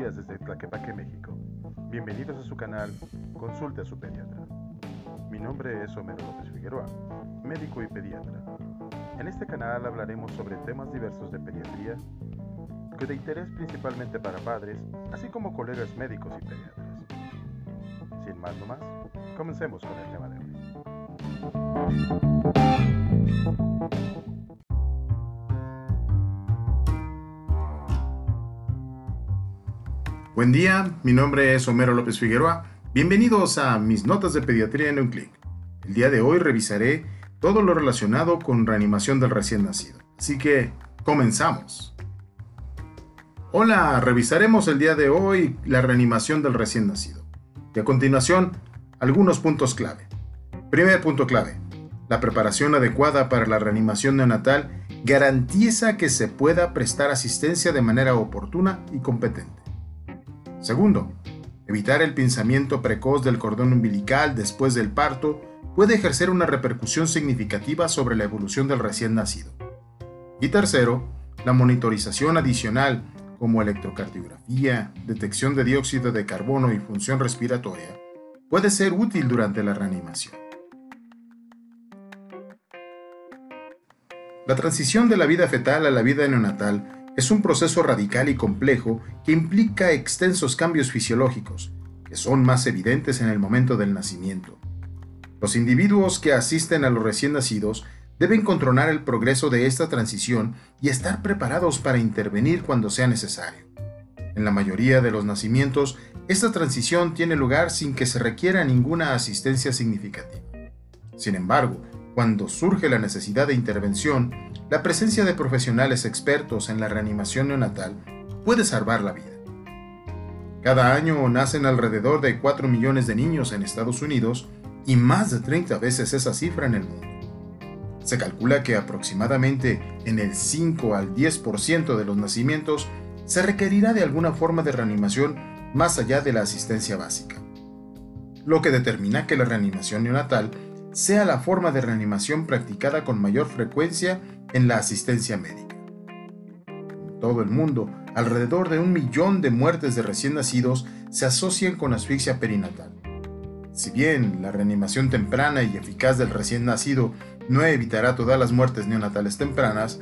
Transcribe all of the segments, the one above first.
desde Tlaquepaque, México. Bienvenidos a su canal Consulte a su pediatra. Mi nombre es Homero López Figueroa, médico y pediatra. En este canal hablaremos sobre temas diversos de pediatría que de interés principalmente para padres, así como colegas médicos y pediatras. Sin más no más, comencemos con el tema de hoy. Buen día, mi nombre es Homero López Figueroa. Bienvenidos a mis notas de pediatría en un clic. El día de hoy revisaré todo lo relacionado con reanimación del recién nacido. Así que, comenzamos. Hola, revisaremos el día de hoy la reanimación del recién nacido. Y a continuación, algunos puntos clave. Primer punto clave. La preparación adecuada para la reanimación neonatal garantiza que se pueda prestar asistencia de manera oportuna y competente. Segundo, evitar el pinzamiento precoz del cordón umbilical después del parto puede ejercer una repercusión significativa sobre la evolución del recién nacido. Y tercero, la monitorización adicional como electrocardiografía, detección de dióxido de carbono y función respiratoria puede ser útil durante la reanimación. La transición de la vida fetal a la vida neonatal es un proceso radical y complejo que implica extensos cambios fisiológicos, que son más evidentes en el momento del nacimiento. Los individuos que asisten a los recién nacidos deben controlar el progreso de esta transición y estar preparados para intervenir cuando sea necesario. En la mayoría de los nacimientos, esta transición tiene lugar sin que se requiera ninguna asistencia significativa. Sin embargo, cuando surge la necesidad de intervención, la presencia de profesionales expertos en la reanimación neonatal puede salvar la vida. Cada año nacen alrededor de 4 millones de niños en Estados Unidos y más de 30 veces esa cifra en el mundo. Se calcula que aproximadamente en el 5 al 10% de los nacimientos se requerirá de alguna forma de reanimación más allá de la asistencia básica, lo que determina que la reanimación neonatal sea la forma de reanimación practicada con mayor frecuencia en la asistencia médica. En todo el mundo, alrededor de un millón de muertes de recién nacidos se asocian con asfixia perinatal. Si bien la reanimación temprana y eficaz del recién nacido no evitará todas las muertes neonatales tempranas,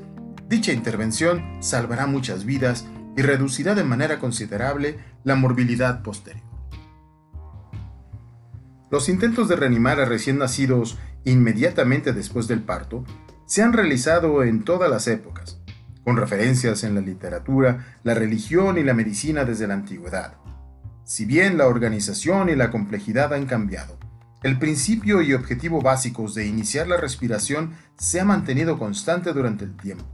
dicha intervención salvará muchas vidas y reducirá de manera considerable la morbilidad posterior. Los intentos de reanimar a recién nacidos inmediatamente después del parto se han realizado en todas las épocas, con referencias en la literatura, la religión y la medicina desde la antigüedad. Si bien la organización y la complejidad han cambiado, el principio y objetivo básicos de iniciar la respiración se ha mantenido constante durante el tiempo.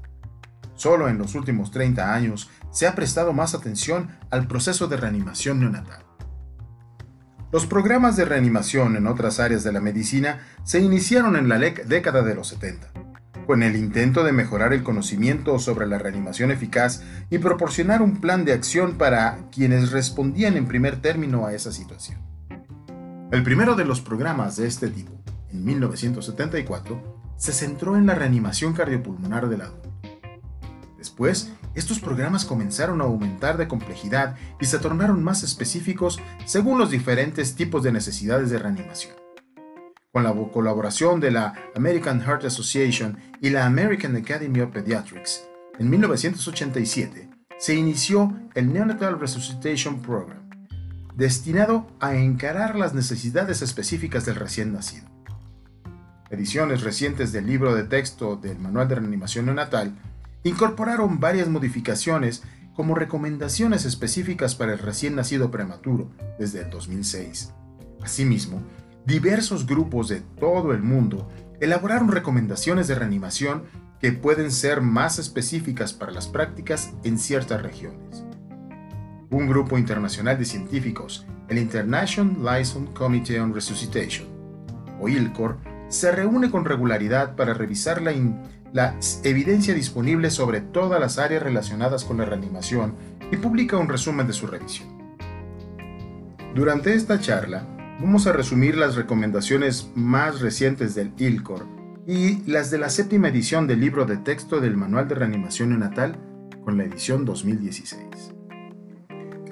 Solo en los últimos 30 años se ha prestado más atención al proceso de reanimación neonatal. Los programas de reanimación en otras áreas de la medicina se iniciaron en la década de los 70, con el intento de mejorar el conocimiento sobre la reanimación eficaz y proporcionar un plan de acción para quienes respondían en primer término a esa situación. El primero de los programas de este tipo, en 1974, se centró en la reanimación cardiopulmonar del adulto. Después, estos programas comenzaron a aumentar de complejidad y se tornaron más específicos según los diferentes tipos de necesidades de reanimación. Con la colaboración de la American Heart Association y la American Academy of Pediatrics, en 1987 se inició el Neonatal Resuscitation Program, destinado a encarar las necesidades específicas del recién nacido. Ediciones recientes del libro de texto del Manual de Reanimación Neonatal incorporaron varias modificaciones como recomendaciones específicas para el recién nacido prematuro desde el 2006. Asimismo, diversos grupos de todo el mundo elaboraron recomendaciones de reanimación que pueden ser más específicas para las prácticas en ciertas regiones. Un grupo internacional de científicos, el International Liaison Committee on Resuscitation, o ILCOR, se reúne con regularidad para revisar la, la evidencia disponible sobre todas las áreas relacionadas con la reanimación y publica un resumen de su revisión. Durante esta charla, vamos a resumir las recomendaciones más recientes del ILCOR y las de la séptima edición del libro de texto del Manual de Reanimación Neonatal con la edición 2016.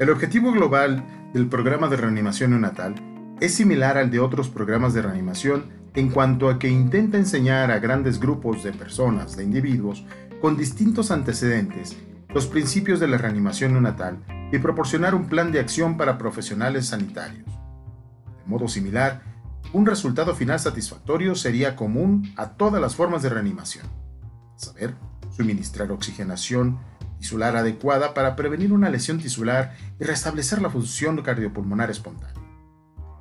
El objetivo global del programa de reanimación neonatal es similar al de otros programas de reanimación en cuanto a que intenta enseñar a grandes grupos de personas, de individuos, con distintos antecedentes, los principios de la reanimación neonatal y proporcionar un plan de acción para profesionales sanitarios. De modo similar, un resultado final satisfactorio sería común a todas las formas de reanimación. Saber, suministrar oxigenación tisular adecuada para prevenir una lesión tisular y restablecer la función cardiopulmonar espontánea.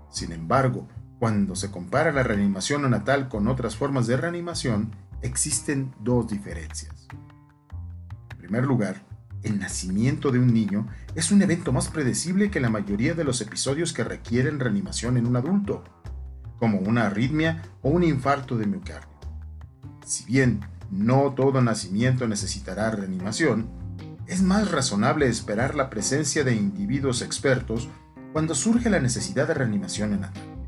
Sin embargo, cuando se compara la reanimación neonatal con otras formas de reanimación, existen dos diferencias. En primer lugar, el nacimiento de un niño es un evento más predecible que la mayoría de los episodios que requieren reanimación en un adulto, como una arritmia o un infarto de miocardio. Si bien no todo nacimiento necesitará reanimación, es más razonable esperar la presencia de individuos expertos cuando surge la necesidad de reanimación neonatal.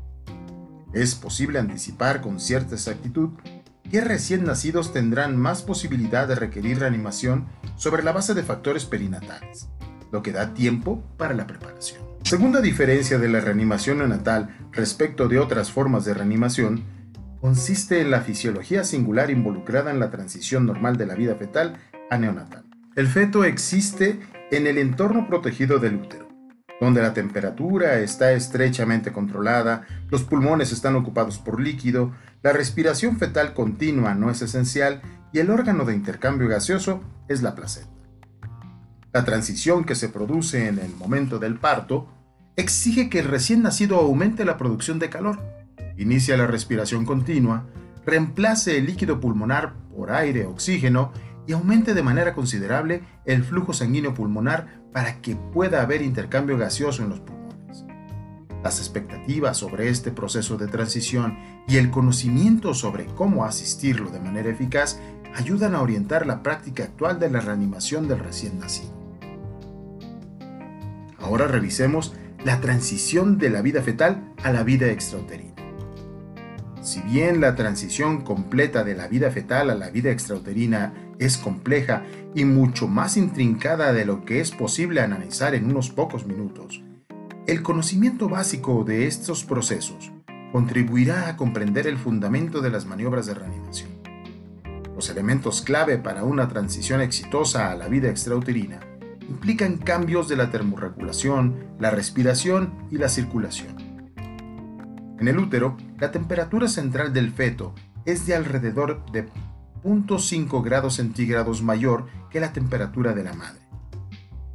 Es posible anticipar con cierta exactitud que recién nacidos tendrán más posibilidad de requerir reanimación sobre la base de factores perinatales, lo que da tiempo para la preparación. Segunda diferencia de la reanimación neonatal respecto de otras formas de reanimación consiste en la fisiología singular involucrada en la transición normal de la vida fetal a neonatal. El feto existe en el entorno protegido del útero, donde la temperatura está estrechamente controlada, los pulmones están ocupados por líquido, la respiración fetal continua no es esencial y el órgano de intercambio gaseoso es la placenta. La transición que se produce en el momento del parto exige que el recién nacido aumente la producción de calor, inicia la respiración continua, reemplace el líquido pulmonar por aire oxígeno y aumente de manera considerable el flujo sanguíneo pulmonar para que pueda haber intercambio gaseoso en los pulmones. Las expectativas sobre este proceso de transición y el conocimiento sobre cómo asistirlo de manera eficaz ayudan a orientar la práctica actual de la reanimación del recién nacido. Ahora revisemos la transición de la vida fetal a la vida extrauterina. Si bien la transición completa de la vida fetal a la vida extrauterina es compleja y mucho más intrincada de lo que es posible analizar en unos pocos minutos, el conocimiento básico de estos procesos contribuirá a comprender el fundamento de las maniobras de reanimación. Los elementos clave para una transición exitosa a la vida extrauterina implican cambios de la termorregulación, la respiración y la circulación. En el útero, la temperatura central del feto es de alrededor de 0.5 grados centígrados mayor que la temperatura de la madre.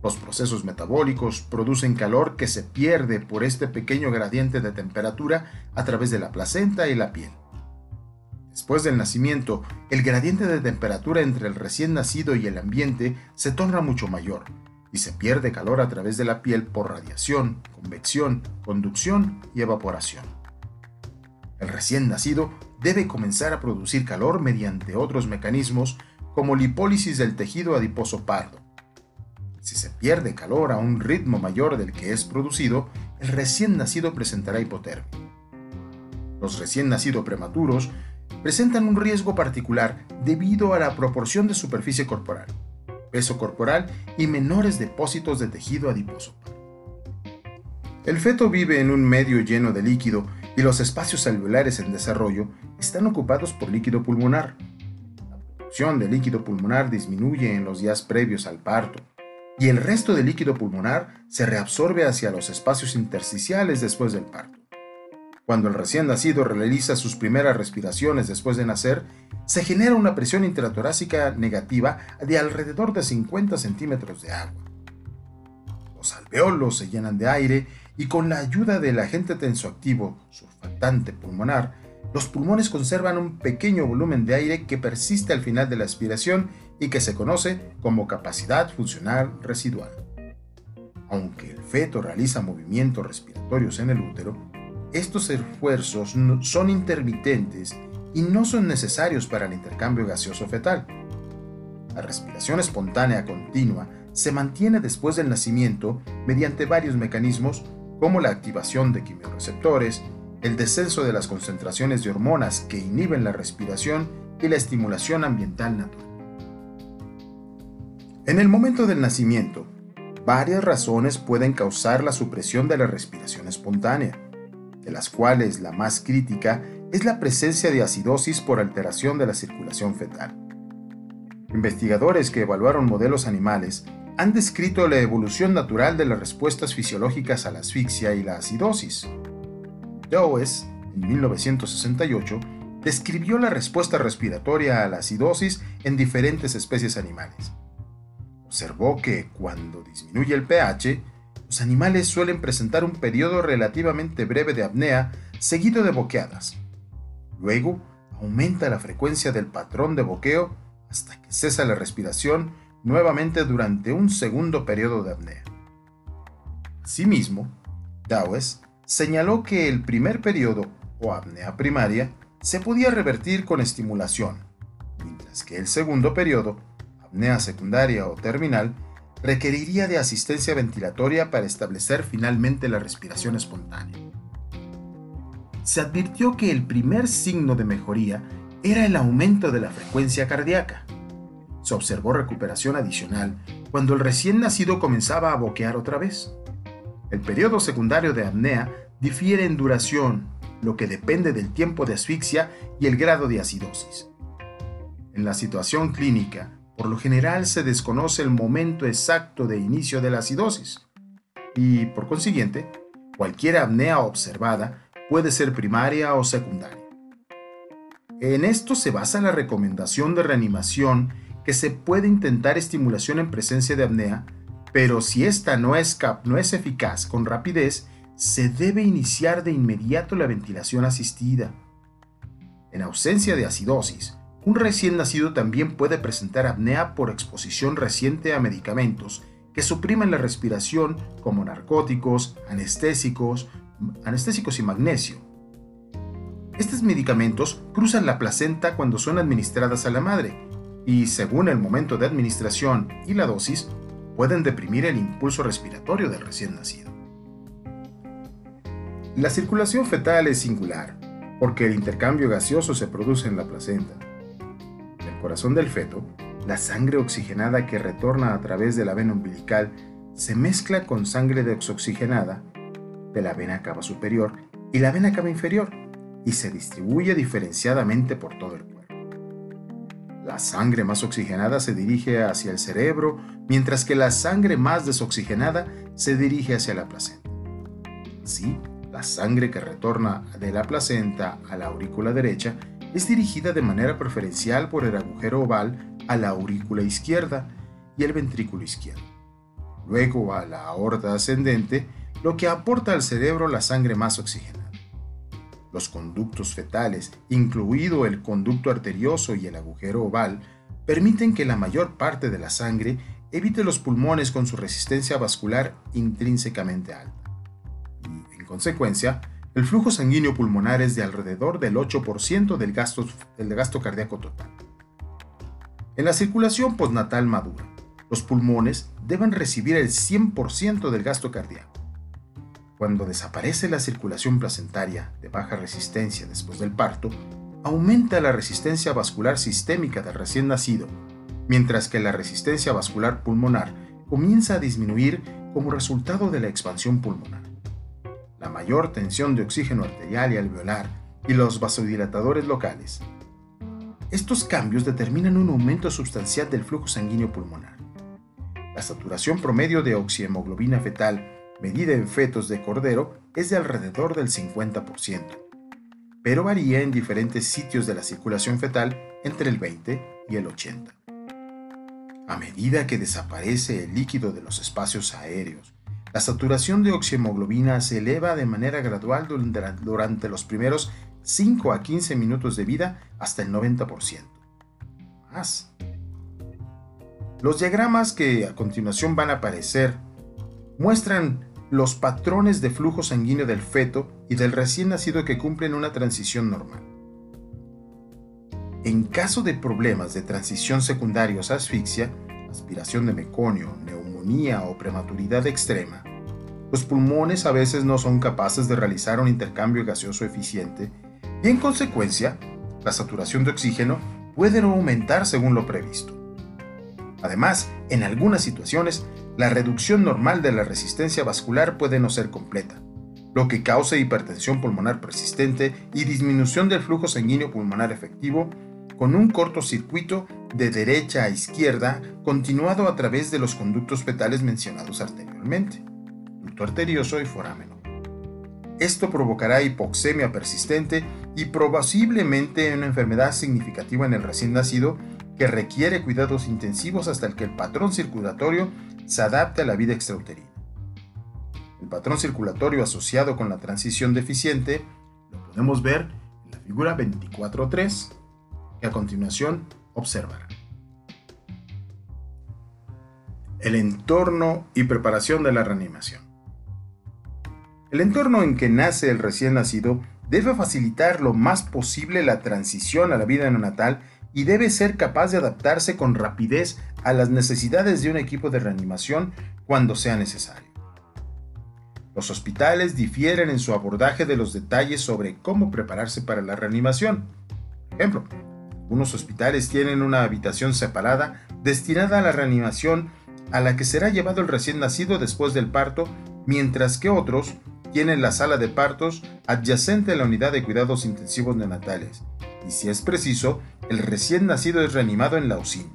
Los procesos metabólicos producen calor que se pierde por este pequeño gradiente de temperatura a través de la placenta y la piel. Después del nacimiento, el gradiente de temperatura entre el recién nacido y el ambiente se torna mucho mayor y se pierde calor a través de la piel por radiación, convección, conducción y evaporación. El recién nacido debe comenzar a producir calor mediante otros mecanismos como lipólisis del tejido adiposo pardo. Si se pierde calor a un ritmo mayor del que es producido, el recién nacido presentará hipotermia. Los recién nacidos prematuros presentan un riesgo particular debido a la proporción de superficie corporal, peso corporal y menores depósitos de tejido adiposo. El feto vive en un medio lleno de líquido y los espacios celulares en desarrollo están ocupados por líquido pulmonar. La producción de líquido pulmonar disminuye en los días previos al parto y el resto del líquido pulmonar se reabsorbe hacia los espacios intersticiales después del parto. Cuando el recién nacido realiza sus primeras respiraciones después de nacer, se genera una presión intratorácica negativa de alrededor de 50 centímetros de agua. Los alveolos se llenan de aire y con la ayuda del agente tensoactivo surfactante pulmonar, los pulmones conservan un pequeño volumen de aire que persiste al final de la aspiración y que se conoce como capacidad funcional residual. Aunque el feto realiza movimientos respiratorios en el útero, estos esfuerzos son intermitentes y no son necesarios para el intercambio gaseoso fetal. La respiración espontánea continua se mantiene después del nacimiento mediante varios mecanismos como la activación de quimioreceptores, el descenso de las concentraciones de hormonas que inhiben la respiración y la estimulación ambiental natural. En el momento del nacimiento, varias razones pueden causar la supresión de la respiración espontánea, de las cuales la más crítica es la presencia de acidosis por alteración de la circulación fetal. Investigadores que evaluaron modelos animales han descrito la evolución natural de las respuestas fisiológicas a la asfixia y la acidosis. Dowes, en 1968, describió la respuesta respiratoria a la acidosis en diferentes especies animales. Observó que cuando disminuye el pH, los animales suelen presentar un periodo relativamente breve de apnea seguido de boqueadas. Luego, aumenta la frecuencia del patrón de boqueo hasta que cesa la respiración nuevamente durante un segundo periodo de apnea. Asimismo, Dawes señaló que el primer periodo, o apnea primaria, se podía revertir con estimulación, mientras que el segundo periodo, apnea secundaria o terminal, requeriría de asistencia ventilatoria para establecer finalmente la respiración espontánea. Se advirtió que el primer signo de mejoría era el aumento de la frecuencia cardíaca. Se observó recuperación adicional cuando el recién nacido comenzaba a boquear otra vez. El periodo secundario de apnea difiere en duración, lo que depende del tiempo de asfixia y el grado de acidosis. En la situación clínica, por lo general se desconoce el momento exacto de inicio de la acidosis y, por consiguiente, cualquier apnea observada puede ser primaria o secundaria. En esto se basa la recomendación de reanimación que se puede intentar estimulación en presencia de apnea, pero si esta no es, no es eficaz con rapidez, se debe iniciar de inmediato la ventilación asistida. En ausencia de acidosis, un recién nacido también puede presentar apnea por exposición reciente a medicamentos que suprimen la respiración como narcóticos, anestésicos, anestésicos y magnesio. Estos medicamentos cruzan la placenta cuando son administradas a la madre y, según el momento de administración y la dosis, pueden deprimir el impulso respiratorio del recién nacido. La circulación fetal es singular, porque el intercambio gaseoso se produce en la placenta. En el corazón del feto, la sangre oxigenada que retorna a través de la vena umbilical se mezcla con sangre desoxigenada de la vena cava superior y la vena cava inferior y se distribuye diferenciadamente por todo el cuerpo. La sangre más oxigenada se dirige hacia el cerebro, mientras que la sangre más desoxigenada se dirige hacia la placenta. Así, la sangre que retorna de la placenta a la aurícula derecha es dirigida de manera preferencial por el agujero oval a la aurícula izquierda y el ventrículo izquierdo. Luego a la aorta ascendente, lo que aporta al cerebro la sangre más oxigenada. Los conductos fetales, incluido el conducto arterioso y el agujero oval, permiten que la mayor parte de la sangre evite los pulmones con su resistencia vascular intrínsecamente alta consecuencia, el flujo sanguíneo pulmonar es de alrededor del 8% del gasto, del gasto cardíaco total. En la circulación postnatal madura, los pulmones deben recibir el 100% del gasto cardíaco. Cuando desaparece la circulación placentaria de baja resistencia después del parto, aumenta la resistencia vascular sistémica del recién nacido, mientras que la resistencia vascular pulmonar comienza a disminuir como resultado de la expansión pulmonar la mayor tensión de oxígeno arterial y alveolar y los vasodilatadores locales. Estos cambios determinan un aumento sustancial del flujo sanguíneo pulmonar. La saturación promedio de oxihemoglobina fetal medida en fetos de cordero es de alrededor del 50%, pero varía en diferentes sitios de la circulación fetal entre el 20 y el 80. A medida que desaparece el líquido de los espacios aéreos la saturación de oxihemoglobina se eleva de manera gradual durante los primeros 5 a 15 minutos de vida hasta el 90%. Más. Los diagramas que a continuación van a aparecer muestran los patrones de flujo sanguíneo del feto y del recién nacido que cumplen una transición normal. En caso de problemas de transición secundarios a asfixia, aspiración de meconio, o prematuridad extrema, los pulmones a veces no son capaces de realizar un intercambio gaseoso eficiente y en consecuencia, la saturación de oxígeno puede no aumentar según lo previsto. Además, en algunas situaciones, la reducción normal de la resistencia vascular puede no ser completa, lo que causa hipertensión pulmonar persistente y disminución del flujo sanguíneo pulmonar efectivo con un cortocircuito de derecha a izquierda continuado a través de los conductos fetales mencionados anteriormente, ducto arterioso y forámeno. Esto provocará hipoxemia persistente y probablemente una enfermedad significativa en el recién nacido que requiere cuidados intensivos hasta que el patrón circulatorio se adapte a la vida extrauterina. El patrón circulatorio asociado con la transición deficiente lo podemos ver en la figura 24.3 que a continuación observarán. El entorno y preparación de la reanimación. El entorno en que nace el recién nacido debe facilitar lo más posible la transición a la vida neonatal y debe ser capaz de adaptarse con rapidez a las necesidades de un equipo de reanimación cuando sea necesario. Los hospitales difieren en su abordaje de los detalles sobre cómo prepararse para la reanimación. Por ejemplo, algunos hospitales tienen una habitación separada destinada a la reanimación a la que será llevado el recién nacido después del parto, mientras que otros tienen la sala de partos adyacente a la unidad de cuidados intensivos neonatales, y si es preciso, el recién nacido es reanimado en la UCIN.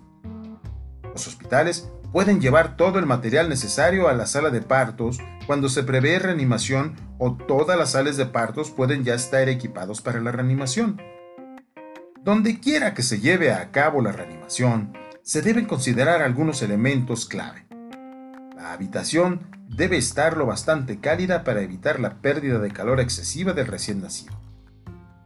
Los hospitales pueden llevar todo el material necesario a la sala de partos cuando se prevé reanimación o todas las salas de partos pueden ya estar equipados para la reanimación. Donde quiera que se lleve a cabo la reanimación, se deben considerar algunos elementos clave. La habitación debe estar lo bastante cálida para evitar la pérdida de calor excesiva del recién nacido,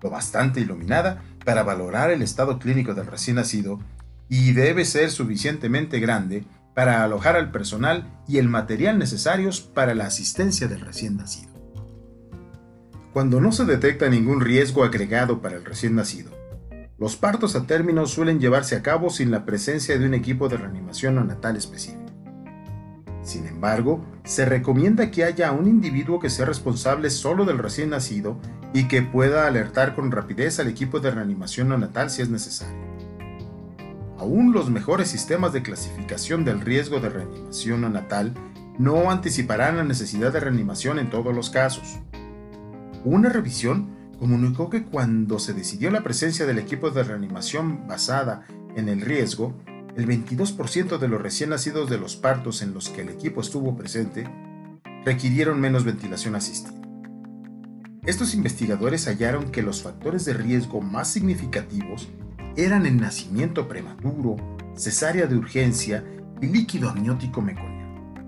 lo bastante iluminada para valorar el estado clínico del recién nacido y debe ser suficientemente grande para alojar al personal y el material necesarios para la asistencia del recién nacido. Cuando no se detecta ningún riesgo agregado para el recién nacido, los partos a término suelen llevarse a cabo sin la presencia de un equipo de reanimación neonatal específico. Sin embargo, se recomienda que haya un individuo que sea responsable solo del recién nacido y que pueda alertar con rapidez al equipo de reanimación neonatal si es necesario. Aún los mejores sistemas de clasificación del riesgo de reanimación neonatal no anticiparán la necesidad de reanimación en todos los casos. Una revisión comunicó que cuando se decidió la presencia del equipo de reanimación basada en el riesgo, el 22% de los recién nacidos de los partos en los que el equipo estuvo presente requirieron menos ventilación asistida. Estos investigadores hallaron que los factores de riesgo más significativos eran el nacimiento prematuro, cesárea de urgencia y líquido amniótico meconiano.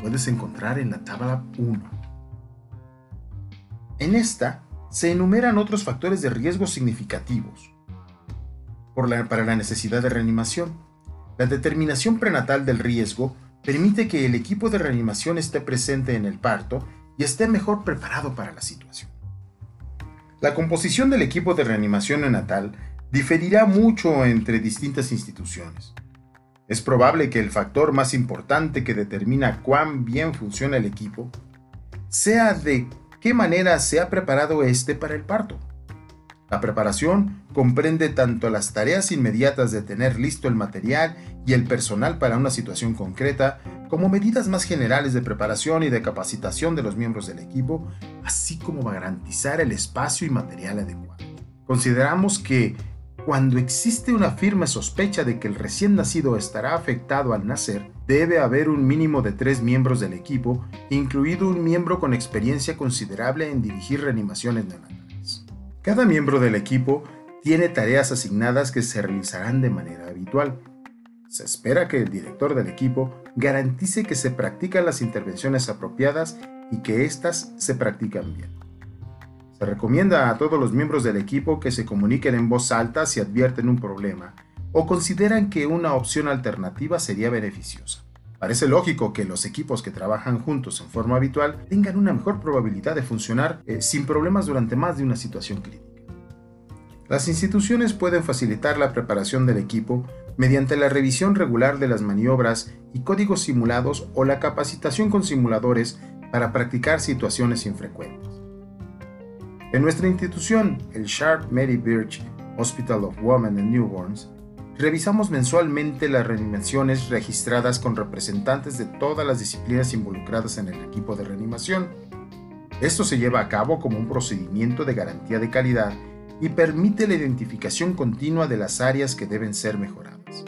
Puedes encontrar en la tabla 1. En esta se enumeran otros factores de riesgo significativos para la necesidad de reanimación. La determinación prenatal del riesgo permite que el equipo de reanimación esté presente en el parto y esté mejor preparado para la situación. La composición del equipo de reanimación neonatal diferirá mucho entre distintas instituciones. Es probable que el factor más importante que determina cuán bien funciona el equipo sea de qué manera se ha preparado este para el parto. La preparación comprende tanto las tareas inmediatas de tener listo el material y el personal para una situación concreta, como medidas más generales de preparación y de capacitación de los miembros del equipo, así como garantizar el espacio y material adecuado. Consideramos que cuando existe una firme sospecha de que el recién nacido estará afectado al nacer, debe haber un mínimo de tres miembros del equipo, incluido un miembro con experiencia considerable en dirigir reanimaciones neonatales. Cada miembro del equipo tiene tareas asignadas que se realizarán de manera habitual. Se espera que el director del equipo garantice que se practican las intervenciones apropiadas y que éstas se practican bien. Se recomienda a todos los miembros del equipo que se comuniquen en voz alta si advierten un problema o consideran que una opción alternativa sería beneficiosa. Parece lógico que los equipos que trabajan juntos en forma habitual tengan una mejor probabilidad de funcionar eh, sin problemas durante más de una situación crítica. Las instituciones pueden facilitar la preparación del equipo mediante la revisión regular de las maniobras y códigos simulados o la capacitación con simuladores para practicar situaciones infrecuentes. En nuestra institución, el Sharp Mary Birch Hospital of Women and Newborns, revisamos mensualmente las reanimaciones registradas con representantes de todas las disciplinas involucradas en el equipo de reanimación. Esto se lleva a cabo como un procedimiento de garantía de calidad y permite la identificación continua de las áreas que deben ser mejoradas.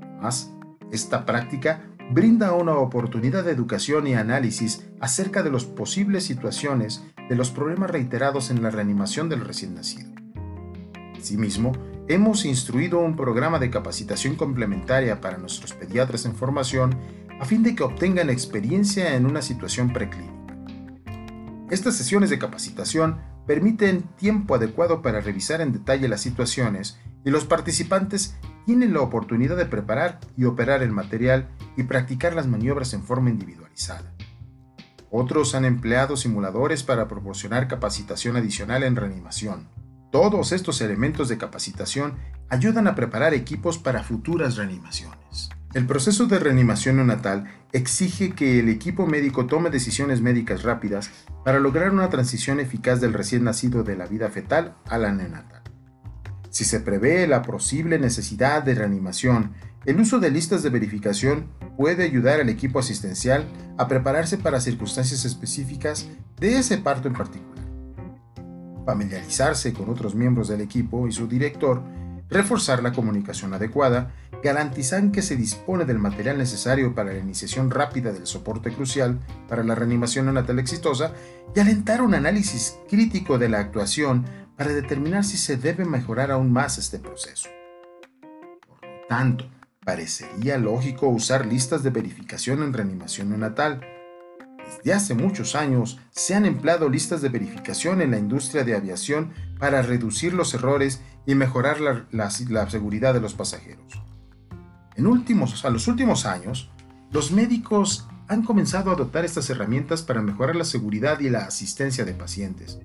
Además, esta práctica brinda una oportunidad de educación y análisis acerca de las posibles situaciones de los problemas reiterados en la reanimación del recién nacido. Asimismo, hemos instruido un programa de capacitación complementaria para nuestros pediatras en formación a fin de que obtengan experiencia en una situación preclínica. Estas sesiones de capacitación permiten tiempo adecuado para revisar en detalle las situaciones y los participantes tienen la oportunidad de preparar y operar el material y practicar las maniobras en forma individualizada. Otros han empleado simuladores para proporcionar capacitación adicional en reanimación. Todos estos elementos de capacitación ayudan a preparar equipos para futuras reanimaciones. El proceso de reanimación neonatal exige que el equipo médico tome decisiones médicas rápidas para lograr una transición eficaz del recién nacido de la vida fetal a la neonatal. Si se prevé la posible necesidad de reanimación, el uso de listas de verificación puede ayudar al equipo asistencial a prepararse para circunstancias específicas de ese parto en particular. Familiarizarse con otros miembros del equipo y su director, reforzar la comunicación adecuada, garantizar que se dispone del material necesario para la iniciación rápida del soporte crucial para la reanimación neonatal exitosa y alentar un análisis crítico de la actuación para determinar si se debe mejorar aún más este proceso. Por lo tanto, parecería lógico usar listas de verificación en reanimación neonatal. Desde hace muchos años se han empleado listas de verificación en la industria de aviación para reducir los errores y mejorar la, seguridad de los pasajeros. En últimos, a los últimos años, los médicos han comenzado a adoptar estas herramientas para mejorar la seguridad y la asistencia de pacientes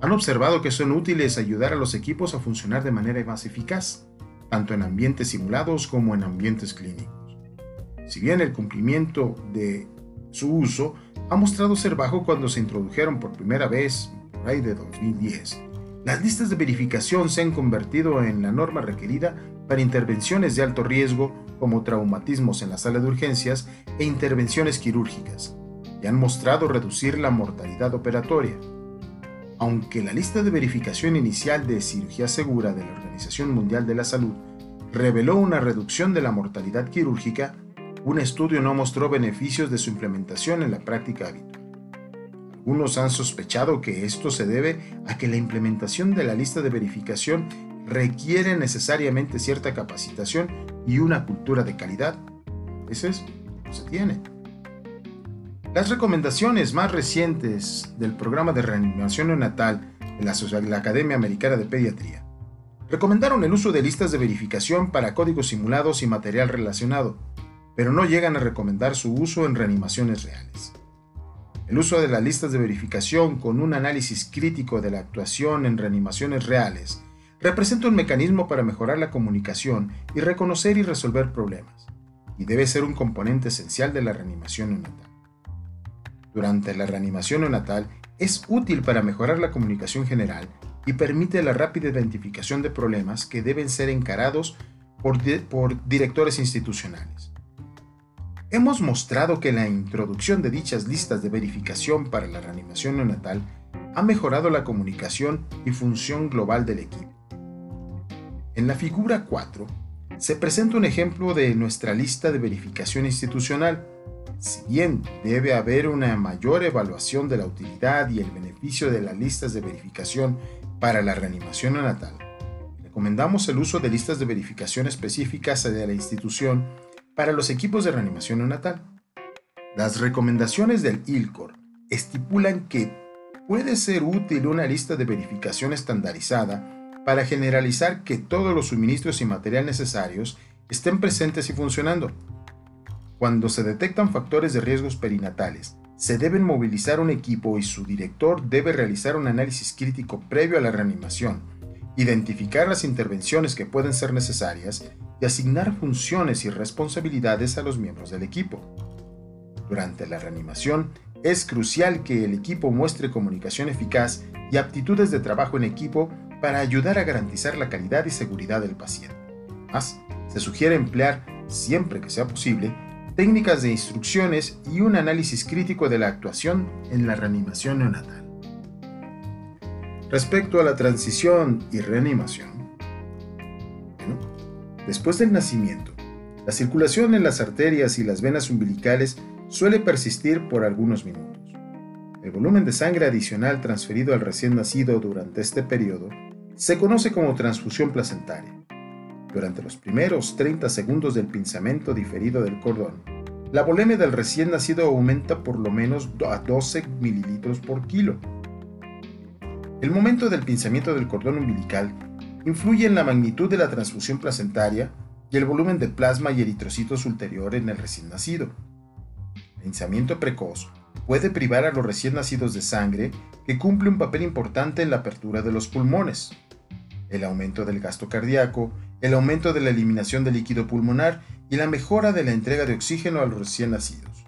han observado que son útiles ayudar a los equipos a funcionar de manera más eficaz, tanto en ambientes simulados como en ambientes clínicos. Si bien el cumplimiento de su uso ha mostrado ser bajo cuando se introdujeron por primera vez por ahí de 2010, las listas de verificación se han convertido en la norma requerida para intervenciones de alto riesgo como traumatismos en la sala de urgencias e intervenciones quirúrgicas, y han mostrado reducir la mortalidad operatoria, aunque la lista de verificación inicial de cirugía segura de la Organización Mundial de la Salud reveló una reducción de la mortalidad quirúrgica, un estudio no mostró beneficios de su implementación en la práctica habitual. Algunos han sospechado que esto se debe a que la implementación de la lista de verificación requiere necesariamente cierta capacitación y una cultura de calidad. Ese es, no se tiene. Las recomendaciones más recientes del programa de reanimación neonatal de la, Academia Americana de Pediatría recomendaron el uso de listas de verificación para códigos simulados y material relacionado, pero no llegan a recomendar su uso en reanimaciones reales. El uso de las listas de verificación con un análisis crítico de la actuación en reanimaciones reales representa un mecanismo para mejorar la comunicación y reconocer y resolver problemas, y debe ser un componente esencial de la reanimación neonatal durante la reanimación neonatal es útil para mejorar la comunicación general y permite la rápida identificación de problemas que deben ser encarados por, directores institucionales. Hemos mostrado que la introducción de dichas listas de verificación para la reanimación neonatal ha mejorado la comunicación y función global del equipo. En la figura 4 se presenta un ejemplo de nuestra lista de verificación institucional, si bien debe haber una mayor evaluación de la utilidad y el beneficio de las listas de verificación para la reanimación neonatal, recomendamos el uso de listas de verificación específicas de la institución para los equipos de reanimación neonatal. Las recomendaciones del ILCOR estipulan que puede ser útil una lista de verificación estandarizada para generalizar que todos los suministros y material necesarios estén presentes y funcionando cuando se detectan factores de riesgos perinatales, se deben movilizar un equipo y su director debe realizar un análisis crítico previo a la reanimación, identificar las intervenciones que pueden ser necesarias y asignar funciones y responsabilidades a los miembros del equipo. Durante la reanimación, es crucial que el equipo muestre comunicación eficaz y aptitudes de trabajo en equipo para ayudar a garantizar la calidad y seguridad del paciente. Además, se sugiere emplear, siempre que sea posible, técnicas de instrucciones y un análisis crítico de la actuación en la reanimación neonatal. Respecto a la transición y reanimación, después del nacimiento, la circulación en las arterias y las venas umbilicales suele persistir por algunos minutos. El volumen de sangre adicional transferido al recién nacido durante este periodo se conoce como transfusión placentaria. Durante los primeros 30 segundos del pinzamiento diferido del cordón, la volemia del recién nacido aumenta por lo menos a 12 mililitros por kilo. El momento del pinzamiento del cordón umbilical influye en la magnitud de la transfusión placentaria y el volumen de plasma y eritrocitos ulterior en el recién nacido. El pinzamiento precoz puede privar a los recién nacidos de sangre, que cumple un papel importante en la apertura de los pulmones. El aumento del gasto cardíaco, el aumento de la eliminación de líquido pulmonar y la mejora de la entrega de oxígeno a los recién nacidos.